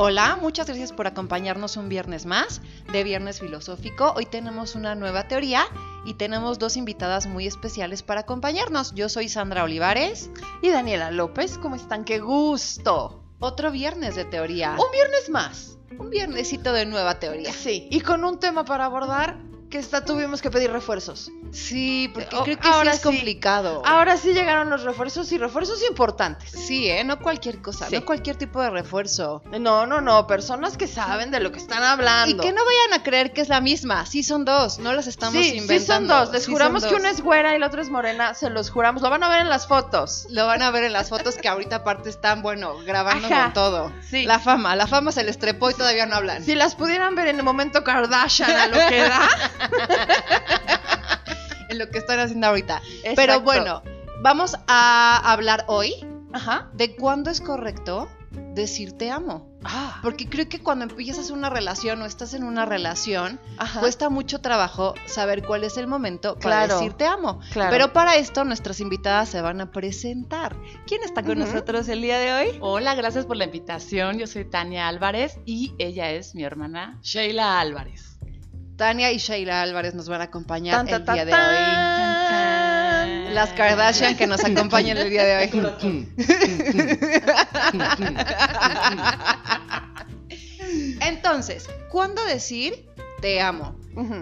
Hola, muchas gracias por acompañarnos un viernes más de Viernes Filosófico. Hoy tenemos una nueva teoría y tenemos dos invitadas muy especiales para acompañarnos. Yo soy Sandra Olivares y Daniela López. ¿Cómo están? ¡Qué gusto! Otro viernes de teoría. Un viernes más. Un viernesito de nueva teoría. Sí, y con un tema para abordar que está, tuvimos que pedir refuerzos. Sí, porque creo que ahora sí es complicado. Ahora sí llegaron los refuerzos y refuerzos importantes. Sí, ¿eh? No cualquier cosa, no cualquier tipo de refuerzo. No, no, no, personas que saben de lo que están hablando. Y que no vayan a creer que es la misma. Sí son dos, no las estamos inventando. Sí son dos, les juramos que una es güera y la otra es morena, se los juramos. Lo van a ver en las fotos. Lo van a ver en las fotos que ahorita aparte están, bueno, grabando con todo. Sí. La fama, la fama se les trepó y todavía no hablan. Si las pudieran ver en el momento Kardashian a lo que da. en lo que están haciendo ahorita. Pero bueno, vamos a hablar hoy de cuándo es correcto decir te amo. Ah. Porque creo que cuando empiezas una relación o estás en una relación, cuesta mucho trabajo saber cuál es el momento para decir te amo. Pero para esto nuestras invitadas se van a presentar. ¿Quién está con nosotros el día de hoy? Hola, gracias por la invitación. Yo soy Tania Álvarez y ella es mi hermana Sheila Álvarez. Tania y Sheila Álvarez nos van a acompañar el día de hoy. Las Kardashian que nos acompañan el día de hoy. Entonces, ¿cuándo decir te amo?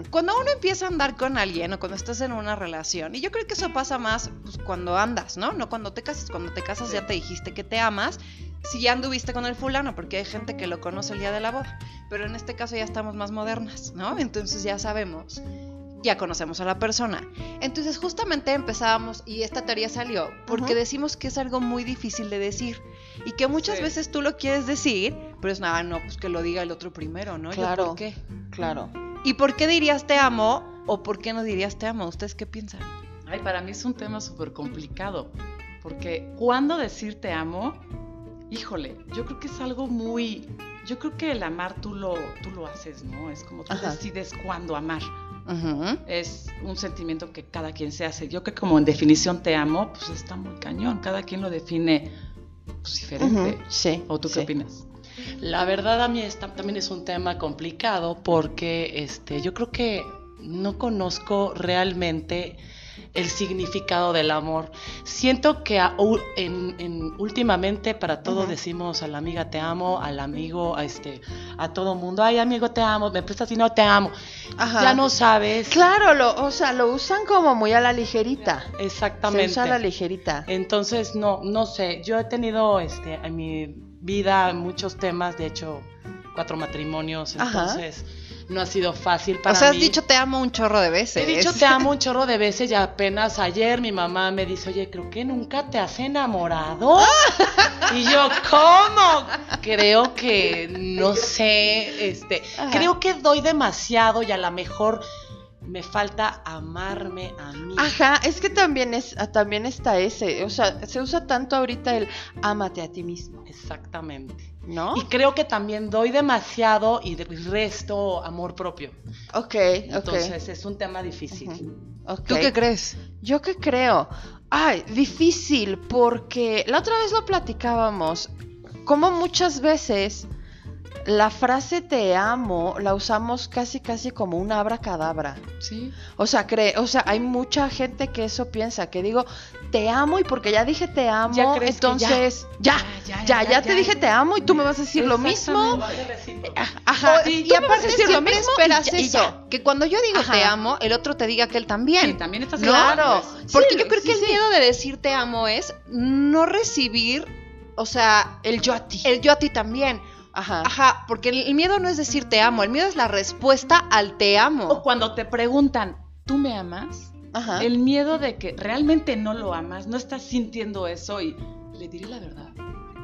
Cuando uno empieza a andar con alguien o cuando estás en una relación, y yo creo que eso pasa más pues, cuando andas, ¿no? No cuando te casas. Cuando te casas ya te dijiste que te amas si ya anduviste con el fulano, porque hay gente que lo conoce el día de la boda, pero en este caso ya estamos más modernas, ¿no? Entonces ya sabemos, ya conocemos a la persona. Entonces justamente empezábamos, y esta teoría salió, porque decimos que es algo muy difícil de decir, y que muchas veces tú lo quieres decir, pero es nada, no, pues que lo diga el otro primero, ¿no? Claro. ¿Por qué? Claro. ¿Y por qué dirías te amo o por qué no dirías te amo? ¿Ustedes qué piensan? Ay, para mí es un tema súper complicado, porque cuando decir te amo híjole, yo creo que es algo muy, yo creo que el amar tú lo, tú lo haces, ¿no? Es como tú decides cuándo amar. Es un sentimiento que cada quien se hace. Yo creo que como en definición te amo, pues está muy cañón. Cada quien lo define pues, diferente. Sí. ¿O tú qué opinas? La verdad a mí también es un tema complicado porque este, yo creo que no conozco realmente el significado del amor. Siento que en, últimamente para todo decimos a la amiga te amo, al amigo, a este, a todo mundo, ay amigo te amo, me prestas no te amo. Ya no sabes. Claro, lo, o sea, lo usan como muy a la ligerita. Exactamente. Se usa a la ligerita. Entonces, no, no sé, yo he tenido este, en mi vida muchos temas, de hecho, cuatro matrimonios, entonces no ha sido fácil para mí. O sea, has dicho te amo un chorro de veces. He dicho te amo un chorro de veces y apenas ayer mi mamá me dice, oye, creo que nunca te has enamorado. y yo, ¿cómo? Creo que, no sé, este, creo que doy demasiado y a lo mejor me falta amarme a mí. Ajá, es que también es también está ese, o sea, se usa tanto ahorita el ámate a ti mismo. Exactamente. ¿No? Y creo que también doy demasiado y resto amor propio. Ok, Entonces es un tema difícil. ¿Tú qué crees? Yo qué creo. Ay, difícil porque la otra vez lo platicábamos. Como muchas veces la frase te amo la usamos casi casi como una abracadabra. Sí. O sea, cree, o sea, hay mucha gente que eso piensa, que digo, te amo y porque ya dije te amo, entonces ya ya, ya, ya, te dije te amo y tú me vas a decir lo mismo. Ajá. y, aparte decir lo mismo esperas eso, que cuando yo digo te amo, el otro te diga que él también. Sí, también estás Claro, porque yo creo que el miedo de decir te amo es no recibir, o sea, el yo a ti. El yo a ti también. Ajá. Ajá, porque el miedo no es decir te amo, el miedo es la respuesta al te amo. O cuando te preguntan, ¿tú me amas? Ajá. El miedo de que realmente no lo amas, no estás sintiendo eso y le diré la verdad.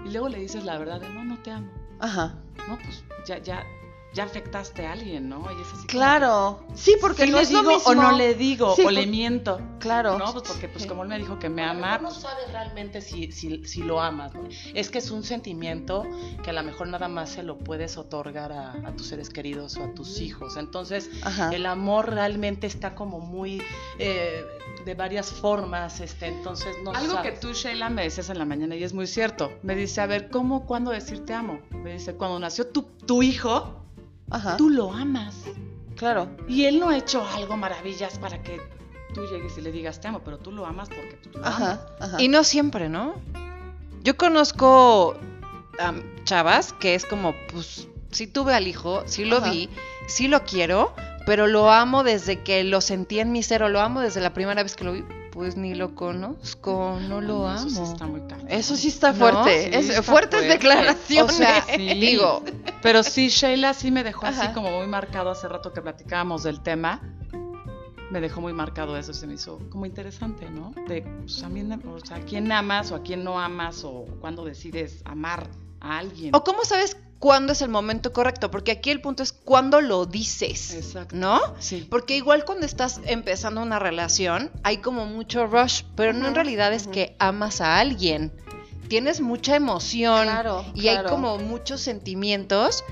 Y luego le dices la verdad de no, no te amo. Ajá. No, pues ya, ya, ya afectaste a alguien, ¿no? Y es así como Claro. Sí, porque ¿Sí no le es lo digo mismo. o no le digo Sí, o por- le miento. Claro. No, pues porque pues Sí. como él me dijo que me ama, no pues, sabes realmente si, si, si lo amas. ¿no? Es que es un sentimiento que a lo mejor nada más se lo puedes otorgar a, a tus seres queridos o a tus hijos. Entonces, Ajá. el amor realmente está como muy eh, de varias formas. Este, entonces, no Algo que tú, Sheila, me decías en la mañana y es muy cierto. Me dice, a ver, ¿cómo, cuándo decir te amo? Me dice, cuando nació tu, tu hijo, Ajá. tú lo amas. Claro. Y él no ha hecho algo maravillas para que tú llegues y le digas te amo, pero tú lo amas porque tú lo amas. Ajá. Ajá. Y no siempre, ¿no? Yo conozco am, chavas que es como, pues, sí tuve al hijo, sí lo vi, sí lo quiero, pero lo amo desde que lo sentí en mi ser o lo amo desde la primera vez que lo vi. Pues ni lo conozco, no lo amo. Eso sí está muy cañón. Eso sí está No, fuerte. sí es, está fuertes fuerte. declaraciones. O sea, Sí. digo, Pero sí, Sheila sí me dejó así como muy marcado hace rato que platicábamos del tema. Me dejó muy marcado eso, se me hizo como interesante, ¿no? De, pues, también, o sea, a quién amas o a quién no amas o cuándo decides amar a alguien. o cómo sabes cuándo es el momento correcto, porque aquí el punto es cuándo lo dices, Exacto. ¿no? Sí. Porque igual cuando estás empezando una relación hay como mucho rush, pero no en realidad es que amas a alguien. Tienes mucha emoción Claro, y hay como muchos sentimientos,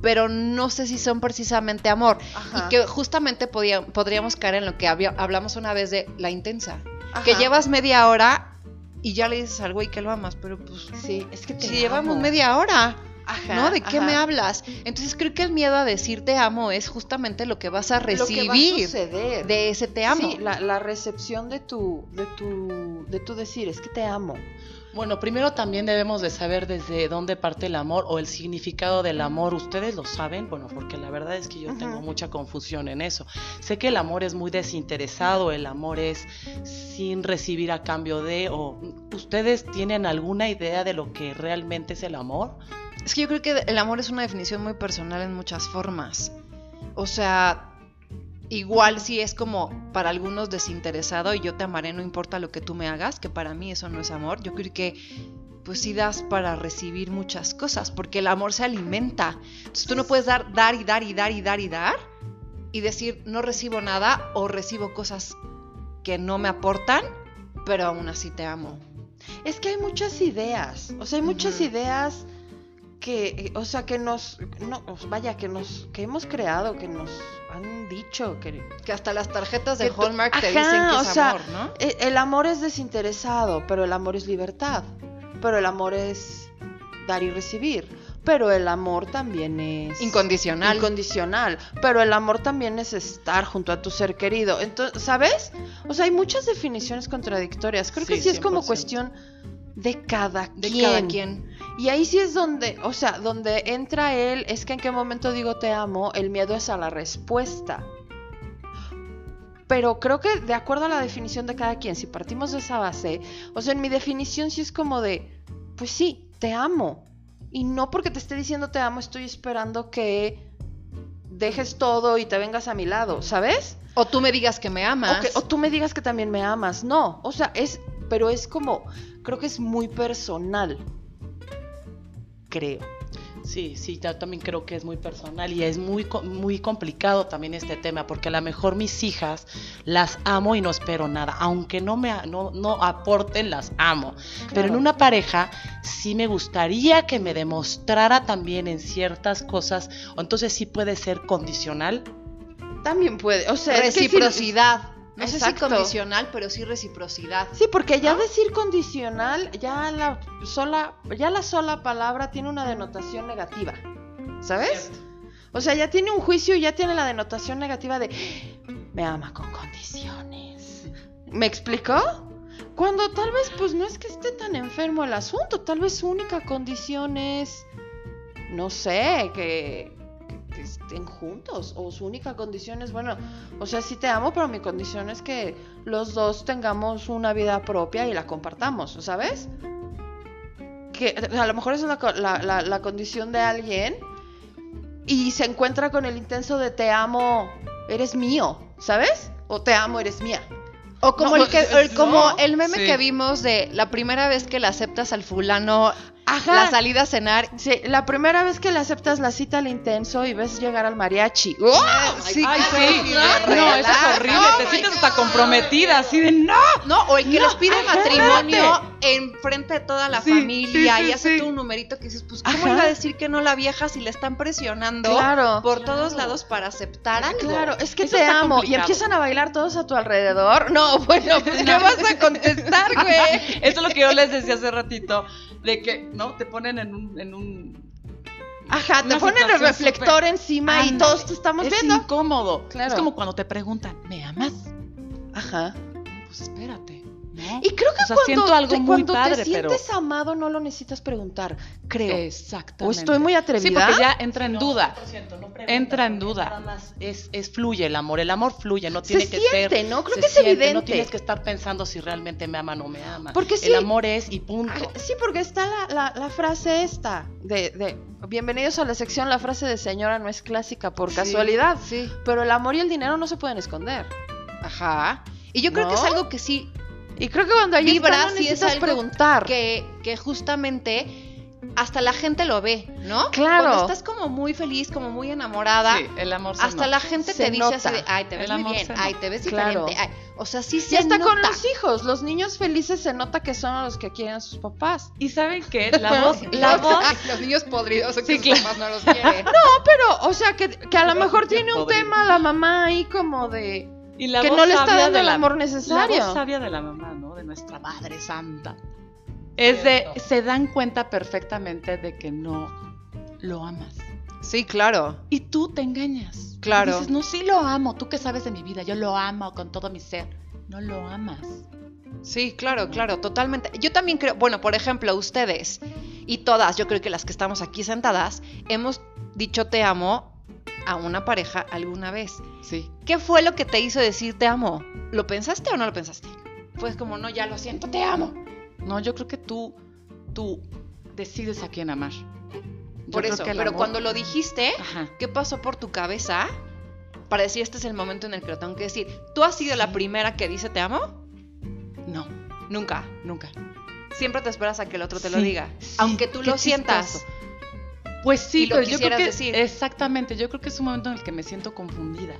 pero no sé si son precisamente amor. Ajá. Y que justamente podía- podríamos caer en lo que había- hablamos una vez de la intensa. Que llevas media hora y ya le dices al güey que lo amas, pero pues Sí, es que te si llevamos amo. media hora. Ajá, ¿No? ¿De qué ajá. me hablas? Entonces creo que el miedo a decir te amo es justamente lo que vas a Lo que va a recibir de ese te amo. Sí, la, la recepción de tu, de tu, de tu decir, es que te amo. Bueno, primero también debemos de saber desde dónde parte el amor o el significado del amor. ¿Ustedes lo saben? Bueno, porque la verdad es que yo tengo mucha confusión en eso. Sé que el amor es muy desinteresado, el amor es sin recibir a cambio de, o ¿ustedes tienen alguna idea de lo que realmente es el amor? Es que yo creo que el amor es una definición muy personal en muchas formas. O sea, igual si es como para algunos desinteresado y yo te amaré no importa lo que tú me hagas, que para mí eso no es amor. Yo creo que pues sí das para recibir muchas cosas, porque el amor se alimenta. Entonces tú no puedes dar, dar y dar y dar y dar y dar y decir no recibo nada o recibo cosas que no me aportan, pero aún así te amo. Es que hay muchas ideas, o sea, hay muchas ideas que, eh, o sea, que nos, no, pues, vaya, que nos, que hemos creado, que nos han dicho, que Que hasta las tarjetas de Que tú- Hallmark te Ajá, dicen que o es sea, amor, ¿no? e- el amor es desinteresado, pero el amor es libertad, pero el amor es dar y recibir, pero el amor también es Incondicional. incondicional, pero el amor también es estar junto a tu ser querido. Entonces, ¿sabes? O sea, hay muchas definiciones contradictorias. Creo que Sí, es como 100%. cuestión de cada de quien. cada quien. Y ahí sí es donde, o sea, donde entra él, es que en qué momento digo te amo, el miedo es a la respuesta. Pero creo que de acuerdo a la definición de cada quien, si partimos de esa base, o sea, en mi definición sí es como de, pues sí, te amo. Y no porque te esté diciendo te amo, estoy esperando que dejes todo y te vengas a mi lado, ¿sabes? O tú me digas que me amas. O, que- o tú me digas que también me amas. No, o sea, es, pero es como, creo que es muy personal. Creo. Sí, sí, yo también creo que es muy personal y es muy, muy complicado también este tema, porque a lo mejor mis hijas las amo y no espero nada, aunque no me no, no aporten, las amo. Pero en una pareja sí me gustaría que me demostrara también en ciertas cosas, o entonces sí puede ser condicional. También puede, o sea, reciprocidad. No sé si Exacto. condicional, pero sí reciprocidad. Sí, porque ya ¿No? decir condicional, ya la sola, ya la sola palabra tiene una denotación negativa. ¿Sabes? O sea, ya tiene un juicio y ya tiene la denotación negativa de me ama con condiciones. ¿Me explicó? Cuando tal vez pues no es que esté tan enfermo el asunto, tal vez su única condición es no sé, que, que estén juntos o su única condición es bueno, o sea, sí te amo, pero mi condición es que los dos tengamos una vida propia y la compartamos, ¿sabes? Que a lo mejor esa es la, la- la- la condición de alguien y se encuentra con el intenso de te amo, eres mío, ¿sabes? O te amo, eres mía. O como No, el que, pues, el- como no. el meme Sí. que vimos de la primera vez que le aceptas al fulano Ajá. la salida a cenar. Sí, la primera vez que le aceptas la cita al intenso y ves llegar al mariachi. Sí, Ay, sí. No, eso es horrible. Oh te sientes hasta comprometida, así de no. No, o el que No, les pide ajá, matrimonio en frente de toda la Sí, familia y hace un numerito que dices, pues, ¿cómo Ajá. iba a decir que no la vieja si le están presionando Claro. por todos lados para aceptar algo? Claro, es que Eso te amo. Y empiezan a bailar todos a tu alrededor. No, bueno, pues ¿qué vas a contestar, güey? Eso es lo que yo les decía hace ratito, de que, ¿no? Te ponen en un... En un Ajá, te ponen el reflector encima y todos te estamos es viendo. incómodo. Claro. Es como cuando te preguntan, ¿me amas? Ajá. Pues espérate, ¿no? Y creo que O sea, cuando, algo te, cuando padre, te pero- sientes amado no lo necesitas preguntar, creo. Exactamente. O estoy muy atrevida. Sí, porque ya entra en No, duda. 100%, no Entra en duda. Nada más es, es fluye el amor. El amor fluye, no Se tiene que siente, ser. ¿no? Creo se que es siente, evidente. No tienes que estar pensando si realmente me ama o no me ama. Porque sí. El amor es y punto. Ajá, Sí, porque está la, la- la frase esta de, de bienvenidos a la sección, la frase de señora no es clásica por Sí, casualidad, Sí. pero el amor y el dinero no se pueden esconder. Ajá. Y yo creo que es ¿No? algo que sí Y creo que cuando hay Vibra, no sí es algo preguntar. que, que justamente hasta la gente lo ve, ¿no? Claro. Cuando estás como muy feliz, como muy enamorada, Sí, el amor se hasta nota. la gente Se te dice así de, ay, te ves El muy bien, ay, te ves Claro. diferente, ay. O sea, sí y se hasta nota. con los hijos, los niños felices se nota que son los que quieren a sus papás. Y ¿saben qué? La voz, la voz... los niños podridos, que Sí, sus claro. papás no los quieren. No, pero, o sea, que, que a lo mejor tiene un Podrido. tema la mamá ahí como de... Y la que voz no le está dando el la- amor La necesario. voz sabia de la mamá, ¿no? De nuestra Madre Santa. Es de, se dan cuenta perfectamente de que no lo amas. Sí, claro. Y tú te engañas. Claro. Y dices, no, sí lo amo. Tú que sabes de mi vida, yo lo amo con todo mi ser. No lo amas. Sí, claro, claro, totalmente. Yo también creo, bueno, por ejemplo, ustedes y todas, yo creo que las que estamos aquí sentadas, hemos dicho te amo a una pareja alguna vez. Sí. ¿Qué fue lo que te hizo decir te amo? ¿Lo pensaste o no lo pensaste? Pues como, no, ya lo siento, te amo. No, yo creo que tú, tú decides a quién amar. Yo Por eso, pero amor- cuando lo dijiste, Ajá. ¿qué pasó por tu cabeza para decir este es el momento en el que lo tengo que decir? ¿Tú has sido la primera que dice te amo? No, Nunca. nunca. Siempre te esperas a que el otro te lo diga. sí, Aunque tú qué lo sientas. Pues sí, pero yo creo que decir. exactamente, yo creo que es un momento en el que me siento confundida.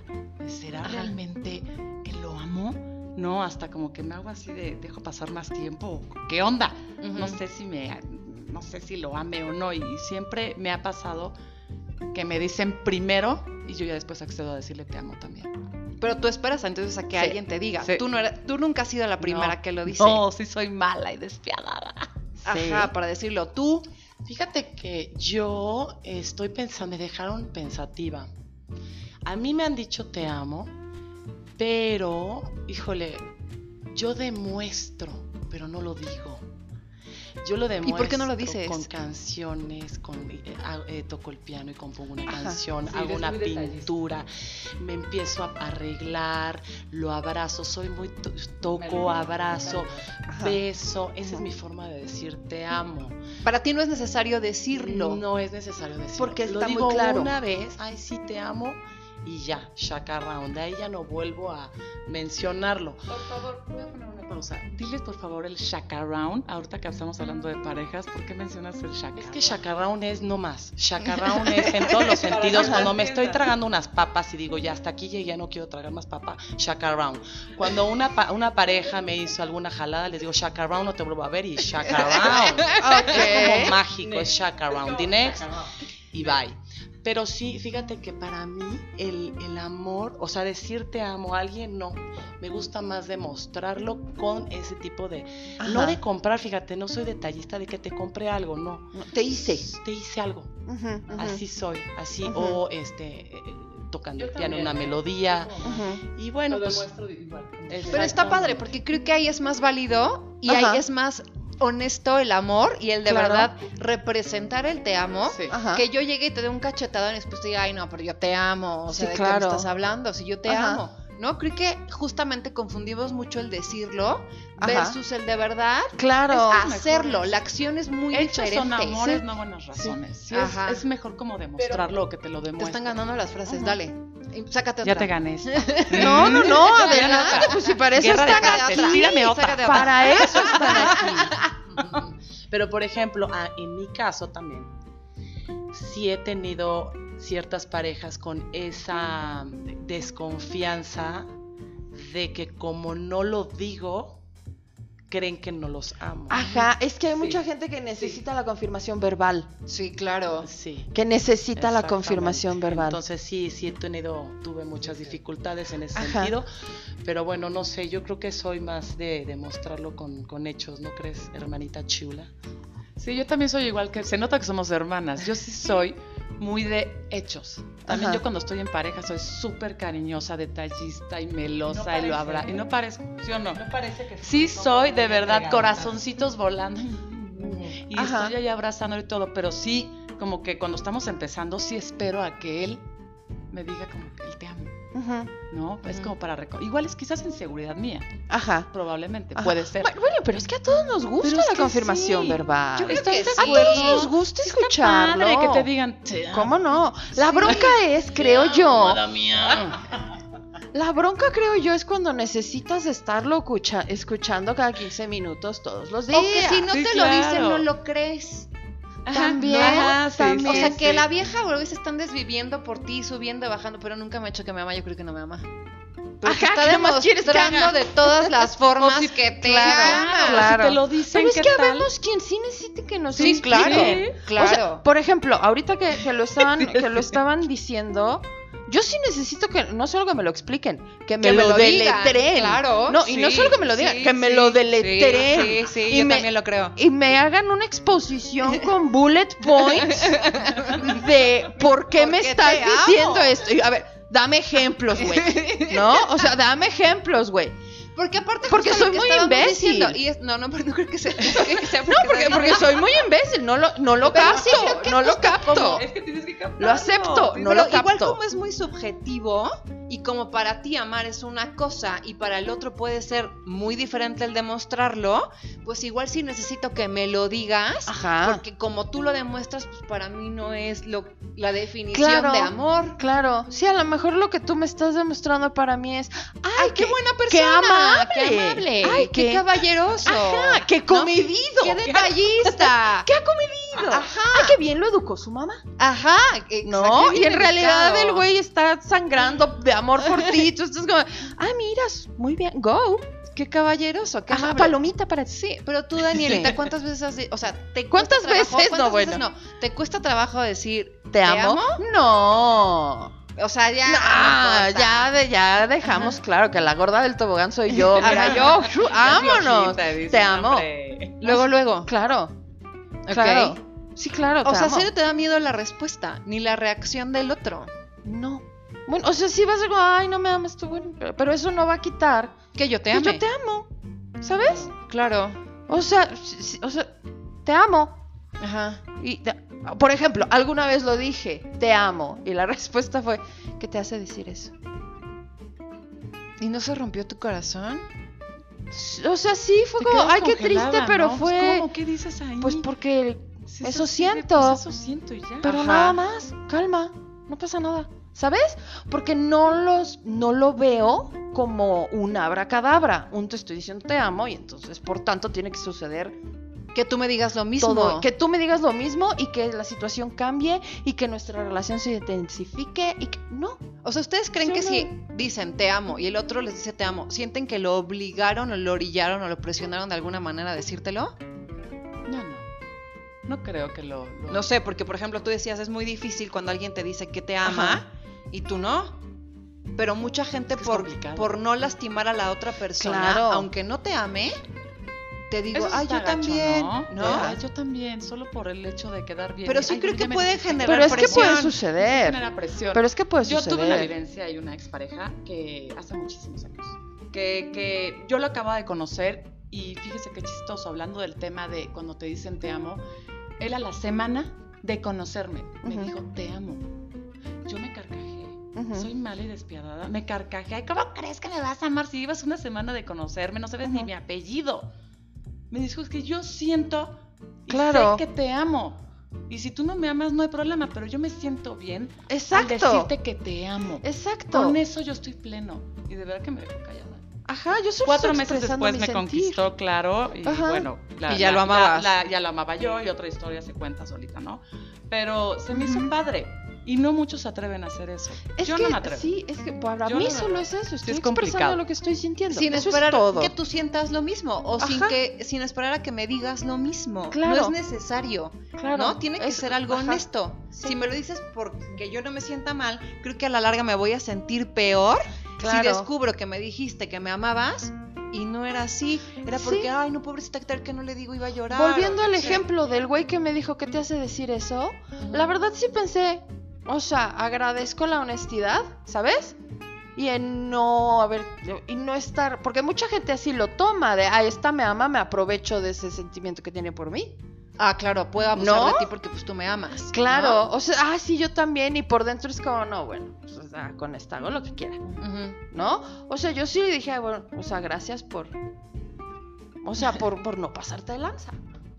¿Será Ajá. realmente que lo amo? No, hasta como que me hago así de dejo pasar más tiempo. ¿Qué onda? Ujú. No sé si me no sé si lo ame o no y siempre me ha pasado que me dicen primero y yo ya después accedo a decirle te amo también. Pero tú esperas entonces a que Sí, alguien te diga. sí. Tú, no eres- tú nunca has sido la primera No, que lo dice. No, sí soy mala y despiadada. Ajá, para decirlo. Tú, Fíjate que yo estoy pensando, me dejaron pensativa. A mí me han dicho te amo, pero, híjole, yo demuestro, pero no lo digo. Yo lo demuestro por qué no lo dices? con canciones, con eh, eh, toco el piano y compongo una Ajá. canción, Sí, hago una muy detallista. pintura, me empiezo a arreglar, lo abrazo, soy muy to- toco, abrazo, beso, esa es mi forma de decir te amo. para ti no es necesario decirlo. No es necesario decirlo. Porque Lo está muy digo claro. una vez, ay sí te amo y ya, shaka round. De ahí ya no vuelvo a mencionarlo. Por favor, voy a poner una pausa. Diles por favor el shaka round. Ahorita que estamos hablando de parejas, ¿por qué mencionas el shaka? Es que shaka round es no más. Shaka round es en todos los sentidos. Cuando me estoy tragando unas papas y digo ya hasta aquí llegué, ya no quiero tragar más papa, shaka round. Cuando una, pa- una pareja me hizo alguna jalada, les digo shaka round, no te vuelvo a ver y shaka round. Es como mágico, es shaka round. The next y bye. Pero sí, fíjate que para mí el, el amor, o sea, decir te amo a alguien, no. Me gusta más demostrarlo con ese tipo de... No de comprar, fíjate, no soy detallista de que te compré algo, no. Te hice. Te hice algo. Así soy, así. O este, eh, tocando Yo el piano, también, una ¿eh? melodía. Y bueno, Lo pues... demuestro igual. Pero está padre, porque creo que ahí es más válido y Ajá. ahí es más honesto el amor y el de Claro. verdad representar el te amo. Sí. Que yo llegue y te dé un cachetadón y después te diga, ay, no, pero yo te amo. O sea, Sí, ¿de claro. qué me estás hablando? Si yo te Ajá. amo. ¿No? Creo que justamente confundimos mucho el decirlo Ajá. versus el de verdad Claro. es hacerlo. La acción es muy Hechos diferente. son amores, Sí. no buenas razones. Es, es mejor como demostrarlo que te lo Te demuestre. están ganando las frases, Ajá. dale. Ya te gané. esta. No, no, no, adelante, pues si para eso están aquí. tírame otra. Para eso están aquí. Pero por ejemplo, ah, en mi caso también, sí he tenido ciertas parejas con esa desconfianza de que como no lo digo, creen que no los amo. Ajá, es que hay Sí. mucha gente que necesita la confirmación verbal. Sí, claro. Sí. Que necesita la confirmación verbal. Entonces sí, sí he tenido, tuve muchas dificultades en ese Ajá. sentido, pero bueno, no sé, yo creo que soy más de demostrarlo con, con hechos, ¿no crees, hermanita chula? Sí, yo también soy igual que. Se nota que somos hermanas. Yo sí soy muy de hechos. También Ajá. yo cuando estoy en pareja soy súper cariñosa, detallista y melosa No y lo parece, abra. Y ¿eh? no parezco, ¿sí o no? parece que Sí soy, de verdad, corazoncitos volando. Y Ajá. estoy ahí abrazándolo y todo, pero sí, como que cuando estamos empezando, sí espero a que él me diga como que él te ¿no? Es como para... Igual es quizás inseguridad mía, Ajá. probablemente, Ajá. puede ser. Bueno, bueno, pero es que a todos nos gusta Pero la confirmación sí. verbal. Yo creo Estoy que a todos nos gusta Sí escucharlo. padre que te digan. ¿Cómo no? La Sí. bronca es, creo yo, mía. la bronca creo yo es cuando necesitas estarlo escucha- escuchando cada 15 minutos todos los días. O que si no Sí, te lo dicen, no lo crees. También, Ajá, sí, también. O sea, sí, que sí. la vieja o se están desviviendo por ti, subiendo y bajando, pero nunca me ha hecho que me ama, yo creo que no me ama. Pero Ajá, te está ¿qué más quieres que demostrando de todas las formas si- que te claro, ama. claro. Si te lo dicen, Pero es ¿qué que habemos quien sí necesite que nos Sí, claro, expliquen. claro. O sea, por ejemplo, ahorita que, que lo estaban, que lo estaban diciendo, yo sí necesito que no solo que me lo expliquen, que me, Que lo, lo deletreen. claro, No, y no solo que me lo digan, sí, que me sí, lo deletreen. Sí, sí, y yo me, también lo creo. y me hagan una exposición con bullet points de por qué me estás diciendo esto. Y, a ver, dame ejemplos, güey. ¿No? O sea, dame ejemplos, güey. Porque aparte Porque soy muy imbécil. diciendo, y es, no, no, pero no creo que sea, que sea No, porque, sea porque soy muy imbécil, no lo, no lo capto, no lo capto. Es que tienes que captarlo. Lo acepto, no pero lo capto. Igual como es muy subjetivo y como para ti amar es una cosa y para el otro puede ser muy diferente el demostrarlo, pues igual sí necesito que me lo digas. Ajá. Porque como tú lo demuestras, pues para mí no es lo, la definición Claro. de amor. Claro, sí, a lo mejor lo que tú me estás demostrando para mí es, ay, ¡Ay, qué, qué, buena qué persona! amable. ¡Qué amable! Ay, qué, qué- caballeroso! Ajá, qué comedido. ¡Qué detallista! qué acomedido. Ajá. Ay, qué bien lo educó su mamá. Ajá. No, exacto, y en realidad el güey está sangrando de amor por ti. Tú estás como, ay, miras, muy bien, go. Qué caballeroso, qué Ajá, palomita para ti. Sí, pero tú, Danielita, ¿cuántas veces has o sea, te ¿Cuántas veces? No, ¿cuántas veces bueno. no? ¿Te cuesta trabajo decir ¿Te amo? No. O sea, ya. No, no ya, de, ya dejamos claro que la gorda del tobogán soy yo. Mira, yo, vámonos. Te amo. Luego, luego. Claro, Ok. claro. Sí, claro, te O sea, amo. ¿serio te da miedo la respuesta? Ni la reacción del otro. No. Bueno, o sea, sí vas a como, ay, no me amas tú, bueno, pero, pero eso no va a quitar Que yo te que ame. yo te amo. ¿Sabes? Claro. O sea, sí, o sea, te amo. Ajá. Y, te- por ejemplo, alguna vez lo dije, te amo. Y la respuesta fue, ¿qué te hace decir eso? ¿Y no se rompió tu corazón? O sea, sí, fue como, ay, qué triste, pero ¿no? Fue... ¿Cómo? ¿Qué dices ahí? Pues porque... Eso de- siento. pues eso siento y ya. Pero Ajá. nada más, calma, no pasa nada. ¿Sabes? Porque no los no lo veo como un abracadabra. Un te estoy diciendo te amo y entonces por tanto tiene que suceder Que tú me digas lo mismo. todo. Que tú me digas lo mismo y que la situación cambie y que nuestra relación se intensifique y que no. O sea, ¿ustedes creen que Solo- si dicen te amo y el otro les dice te amo, sienten que lo obligaron o lo orillaron o lo presionaron de alguna manera a decírtelo? No, no. No creo que lo. lo- No sé, porque por ejemplo tú decías es muy difícil cuando alguien te dice que te ama Ajá. y tú no. Pero mucha gente Es que por, por no lastimar a la otra persona, Claro. aunque no te ame, te digo, ay, yo gacho, también. ¿no? ¿no? De, "Ay, yo también, solo por el hecho de quedar bien. Pero sí Ay, creo que puede generar Pero es que presión. puede Sí suceder. genera presión. Pero es que puede Yo tuve una suceder. vivencia y una expareja que hace muchísimos años. Que, que yo lo acababa de conocer y fíjese qué chistoso, hablando del tema de cuando te dicen te amo. Él a la semana de conocerme me dijo te amo. Yo me carcajé. Soy mala y despiadada. Me carcajé. ¿Cómo crees que me vas a amar si ibas una semana de conocerme? No sabes ni mi apellido. Me dijo, es que yo siento y Claro. sé que te amo. Y si tú no me amas, no hay problema, pero yo me siento bien Exacto. al decirte que te amo. Exacto. Con eso yo estoy pleno. Y de verdad que me dejó callada. Ajá, yo solo Cuatro meses después me sentir. conquistó, claro. Y Ajá. bueno, la- Y ya la- lo amabas. la- la- ya lo amaba yo y otra historia se cuenta solita, ¿no? Pero se me hizo Ujú. padre. Y no muchos se atreven a hacer eso. Es yo que, no me atrevo. sí, es que para Yo mí no solo es eso, estoy es expresando complicado. lo que estoy sintiendo. Sin eso esperar es todo. que tú sientas lo mismo o sin que sin esperar a que me digas lo mismo. Claro. No es necesario, Claro, ¿no? Tiene que es- ser algo ajá. honesto. Sí. Si me lo dices porque yo no me sienta mal, creo que a la larga me voy a sentir peor Claro. si descubro que me dijiste que me amabas y no era así. Era porque, Sí. ay, no, pobrecita, que no le digo, iba a llorar. Volviendo al ejemplo del güey que me dijo que te hace decir eso, la verdad sí pensé, o sea, agradezco la honestidad, ¿sabes? Y en no, a ver, y no estar, porque mucha gente así lo toma, de, ah, esta me ama, me aprovecho de ese sentimiento que tiene por mí. Ah, claro, puedo abusar ¿No? de ti porque pues tú me amas. Claro, ¿no? o sea, ah, sí, yo también, y por dentro es como, no, bueno, pues, o sea, con esta hago lo que quiera. ¿no? O sea, yo sí le dije, bueno, o sea, gracias por, o sea, por, por no pasarte de lanza,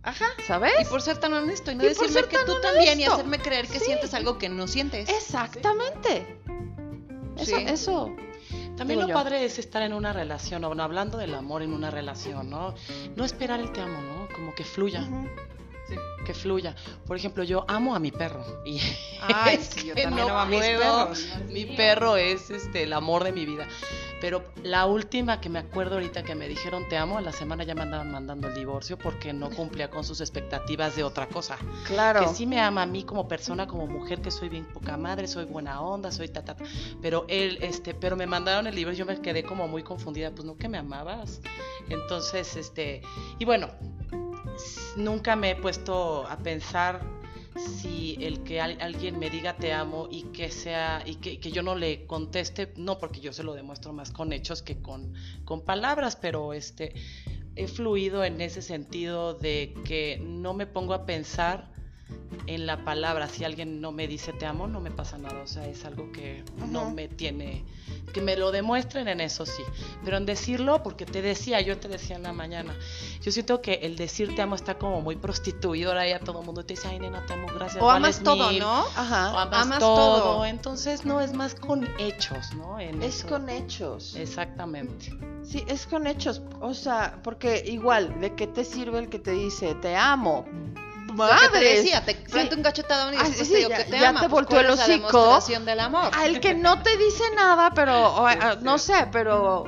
Ajá. ¿sabes? Y por ser tan honesto y no Y por decirme ser que tan tú también y hacerme creer que Sí. sientes algo que no sientes. Exactamente. Eso, Sí. eso. También digo lo yo. padre es estar en una relación, o bueno, hablando del amor en una relación, ¿no? No esperar el te amo, ¿no? Como que fluya, Que fluya. Por ejemplo, yo amo a mi perro y Ay, es sí, yo que también no amo a mis puedo. perros. Mi perro es este el amor de mi vida. Pero la última que me acuerdo ahorita que me dijeron te amo, a la semana ya me andaban mandando el divorcio porque no cumplía con sus expectativas de otra cosa. Claro. Que sí me ama a mí como persona, como mujer, que soy bien poca madre, soy buena onda, soy ta, ta, ta. Pero él, este, pero me mandaron el libro y yo me quedé como muy confundida, pues no que me amabas. Entonces, este, y bueno, nunca me he puesto a pensar si el que al- alguien me diga te amo y que sea y que, que yo no le conteste no porque yo se lo demuestro más con hechos que con, con palabras pero este he fluido en ese sentido de que no me pongo a pensar en la palabra si alguien no me dice te amo no me pasa nada o sea es algo que no me tiene que me lo demuestren en eso sí pero en decirlo porque te decía yo te decía en la mañana yo siento que el decir te amo está como muy prostituido ahora ya todo el mundo te dice ay nena te amo gracias O amas vales todo, mil". ¿no? o Ajá. amas, amas todo. todo. entonces no es más con hechos no En Es eso. con hechos. exactamente Sí, es con hechos. O sea, porque igual, ¿de qué te sirve el que te dice te amo? Que te decía, te planta un cachetadón y Ah, después sí, te digo ya- que te ya ama. te pues, volteó ¿cuál el hocico. del amor. Al que no te dice nada, pero, o, ah, no sé, pero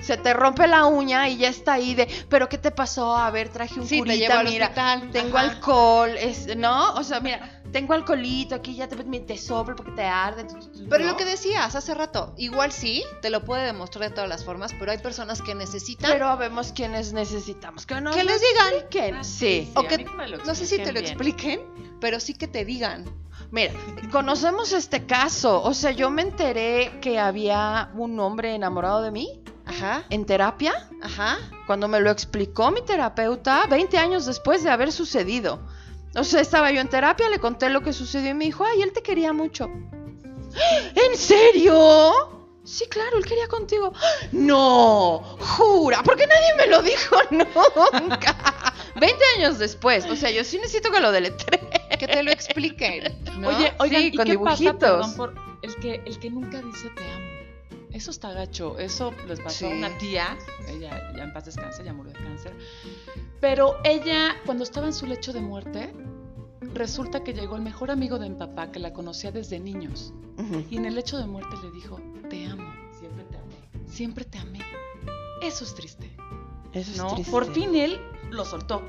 se te rompe la uña y ya está ahí de, pero ¿qué te pasó? A ver, traje un Sí, curita, mira, hospital. tengo Ajá. alcohol, es, ¿no? O sea, mira, tengo alcoholito aquí, ya te, te soplo porque te arde. tu, tu, tu, Pero ¿no? lo que decías hace rato, igual sí, te lo puede demostrar de todas las formas, pero hay personas que necesitan Pero vemos quienes necesitamos que nos que les digan. expliquen. Sí. O que- No sé si te lo expliquen expliquen, pero sí que te digan. Mira, conocemos este caso. O sea, yo me enteré que había un hombre enamorado de mí Ajá, en terapia. ajá. Cuando me lo explicó mi terapeuta, 20 años después de haber sucedido. O sea, estaba yo en terapia, le conté lo que sucedió y me dijo, ay, él te quería mucho. ¿En serio? Sí, claro, él quería contigo. No, jura, porque nadie me lo dijo nunca. 20 años después, o sea, yo sí necesito que lo deletre. Que te lo expliquen. ¿no? Oye, oigan, Sí, ¿y con qué pasa, dibujitos. perdón, por el que, el que nunca dice te amo? Eso está gacho. Eso les pasó a Sí. una tía. Ella ya en paz descanse, ya murió de cáncer. Pero ella, cuando estaba en su lecho de muerte, resulta que llegó el mejor amigo de mi papá, que la conocía desde niños. Y en el lecho de muerte le dijo, te amo. Siempre te amé. Siempre te amé. Eso es triste. Eso es ¿no? triste. Por fin él lo soltó.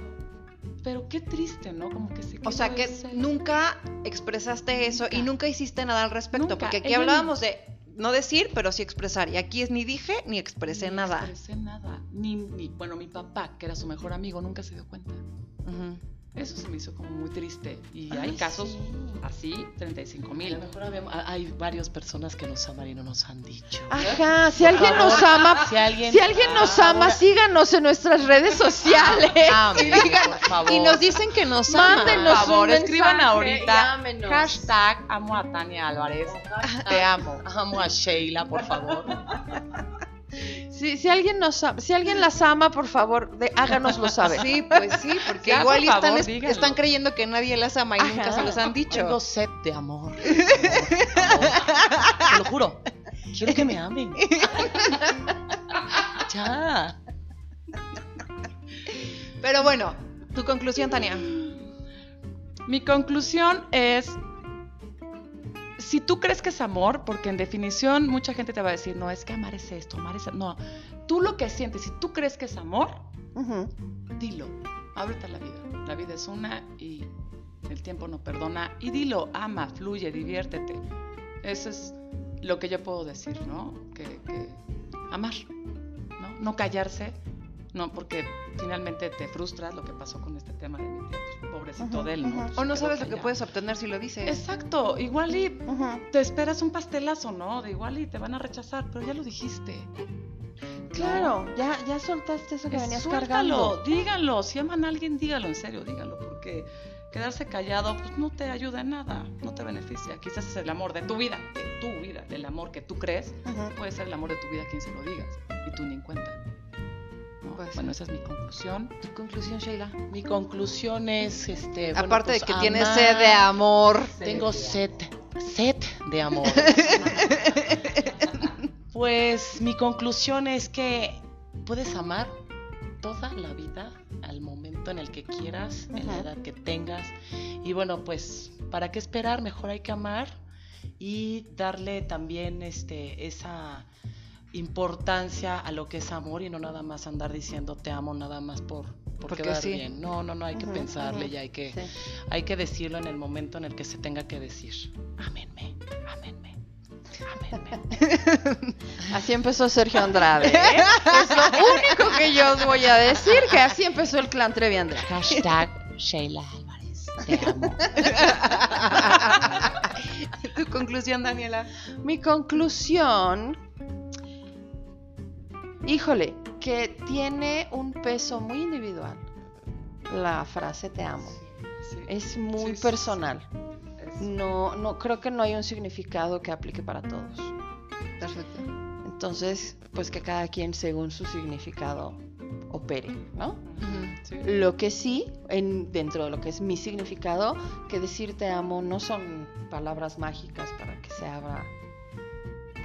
Pero qué triste, ¿no? Como que se O sea que ese- nunca expresaste eso y Nunca. hiciste nada al respecto, Nunca. porque aquí Ella hablábamos de no decir, pero sí expresar. Y aquí es ni dije ni expresé Ni nada. expresé nada. Ni, ni- bueno, mi papá, que era su mejor amigo, nunca se dio cuenta. Ujú. Eso se me hizo como muy triste. Y Ay, hay casos sí. así, 35 A mil. lo mejor habemos- ah, hay varias personas que nos aman y no nos han dicho. Ajá, si alguien nos ama, Si alguien, si alguien nos ama, Ahora- síganos en nuestras redes sociales. Ámenme, por favor. Y nos dicen que nos aman. Mándenos Por favor, un escriban ahorita. y. Hashtag amo a Tania Álvarez. Te amo. Amo a Sheila, por favor. Si, si alguien nos ama- si alguien las ama, por favor, de, háganoslo saber. Sí, pues sí, porque Ya, igual por están, favor, es- díganlo. están creyendo que nadie las ama y nunca se los han dicho. Tengo sed de amor. amor, amor. Te lo juro. Quiero que me amen. ya. Pero bueno, tu conclusión, Tania. Mi conclusión es, si tú crees que es amor, porque en definición mucha gente te va a decir, no, es que amar es esto, amar es... No, tú lo que sientes, si tú crees que es amor, dilo, ábrete a la vida. La vida es una y el tiempo no perdona. Y dilo, ama, fluye, diviértete. Eso es lo que yo puedo decir, ¿no? Que, que amar, ¿no? No callarse, no, porque finalmente te frustras lo que pasó con este tema de mi tío, pues, pobrecito de él, ¿no? Pues, O no sabes lo que puedes obtener si lo dices. Exacto, igual y te esperas un pastelazo, ¿no? De igual y te van a rechazar, pero ya lo dijiste. Claro, ya, ya soltaste eso que Es- venías suéltalo, cargando. díganlo. Si aman a alguien, dígalo, en serio, dígalo, porque quedarse callado pues no te ayuda en nada, no te beneficia. Quizás es el amor de tu vida, de tu vida, del amor que tú crees, puede ser el amor de tu vida quien se lo digas y tú ni en cuenta. Ser. Bueno, esa es mi conclusión. Tu conclusión, Sheila. Mi conclusión es, este, bueno, Aparte de pues, que tienes sed de amor. Tengo sed, sed de amor. pues mi conclusión es que puedes amar toda la vida al momento en el que quieras, en la edad que tengas. Y bueno, pues, ¿para qué esperar? Mejor hay que amar y darle también este, esa importancia a lo que es amor y no nada más andar diciendo te amo nada más por, por Porque quedar sí. bien. No, no, no, hay que pensarle y hay que, Sí. hay que decirlo en el momento en el que se tenga que decir. Ámenme, ámenme, ámenme. Así empezó Sergio Andrade. ¿eh? Es lo único que yo os voy a decir, que así empezó el clan Trevi Andrade. Hashtag Sheila Álvarez, te amo. tu conclusión, Daniela. Mi conclusión, híjole, que tiene un peso muy individual. La frase te amo. Sí. Es muy Sí, personal. No, no creo que no hay un significado que aplique para todos. Perfecto. Entonces, pues que cada quien según su significado opere, ¿no? Sí. Lo que sí, en, dentro de lo que es mi significado, que decir te amo no son palabras mágicas para que se abra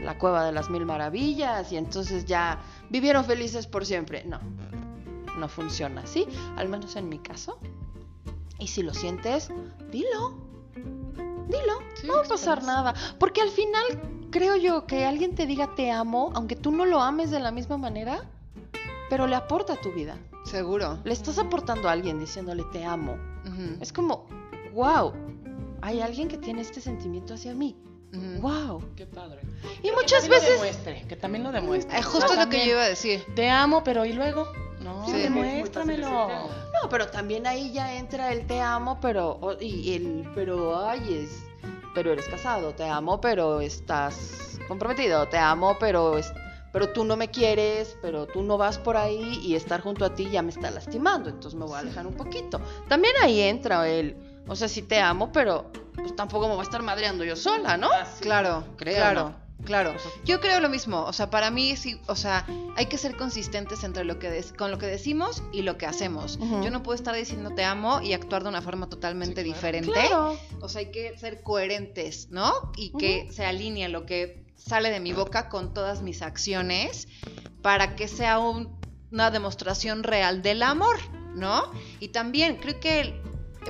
la cueva de las mil maravillas y entonces ya vivieron felices por siempre. No, no funciona así, al menos en mi caso. Y si lo sientes, dilo, dilo, Sí, no va a pasar nada. Porque al final creo yo que alguien te diga te amo, aunque tú no lo ames de la misma manera, pero le aporta a tu vida. Seguro. Le estás aportando a alguien diciéndole te amo. Es como, wow, hay alguien que tiene este sentimiento hacia mí. Wow. Qué padre. Y muchas que veces... Lo demuestre, que también lo demuestre. Eh, justo O sea, lo que yo iba a decir. Te amo, pero ¿y luego? No, Sí. demuéstramelo. No, pero también ahí ya entra el te amo, pero... y el pero, ay, es... Pero eres casado, te amo, pero estás comprometido, te amo, pero es... Pero tú no me quieres, pero tú no vas por ahí y estar junto a ti ya me está lastimando, entonces me voy a alejar un poquito. También ahí entra el, o sea, sí te amo, pero pues tampoco me voy a estar madreando yo sola, ¿no? Claro, Creo, claro, ¿no? claro. Yo creo lo mismo. O sea, para mí sí, o sea, hay que ser consistentes entre lo que con lo que decimos y lo que hacemos. Yo no puedo estar diciendo te amo y actuar de una forma totalmente Sí, claro. diferente. Claro. O sea, hay que ser coherentes, ¿no? Y que se alinee lo que sale de mi boca con todas mis acciones para que sea un- una demostración real del amor, ¿no? Y también creo que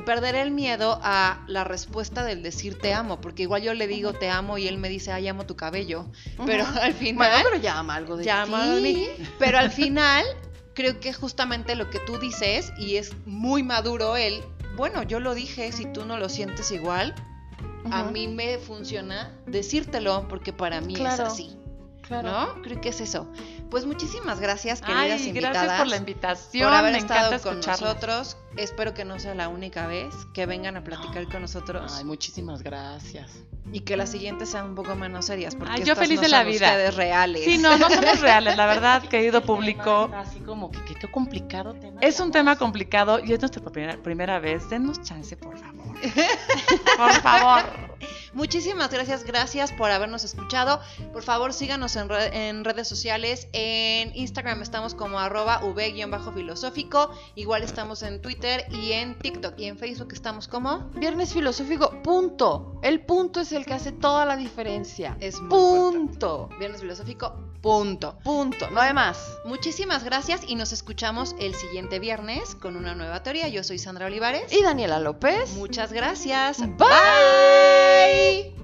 perder el miedo a la respuesta del decir te amo, porque igual yo le digo te amo y él me dice, ay, amo tu cabello, pero al Bueno, final... pero llama algo de llama ti. a mí. Pero al final, creo que justamente lo que tú dices, y es muy maduro él, bueno, yo lo dije, si tú no lo sientes igual, a mí me funciona decírtelo porque para mí Claro, es así, Claro. ¿no? Creo que es eso. Pues muchísimas gracias, queridas Ay, invitadas. gracias por la invitación. por haber me estado con nosotros. Espero que no sea la única vez que vengan a platicar con nosotros Ay, muchísimas gracias. y que las siguientes sean un poco menos serias porque Ay, yo estas feliz no de la son vida. ustedes reales. Sí, no, no somos reales, la verdad, querido público. Así como que que qué complicado tema. Es un tema complicado y es nuestra primera, primera vez. Denos chance, por favor. Por favor. Muchísimas gracias, gracias por habernos escuchado. Por favor, síganos en redes sociales. En Instagram estamos como arroba v-filosófico. Igual estamos en Twitter y en TikTok. Y en Facebook estamos como... Viernes filosófico, punto. El punto es el que hace toda la diferencia. Es muy punto. Viernes Filosófico, punto. Punto. No hay más. Muchísimas gracias y nos escuchamos el siguiente viernes con una nueva teoría. Yo soy Sandra Olivares. Y Daniela López. Muchas gracias. Bye.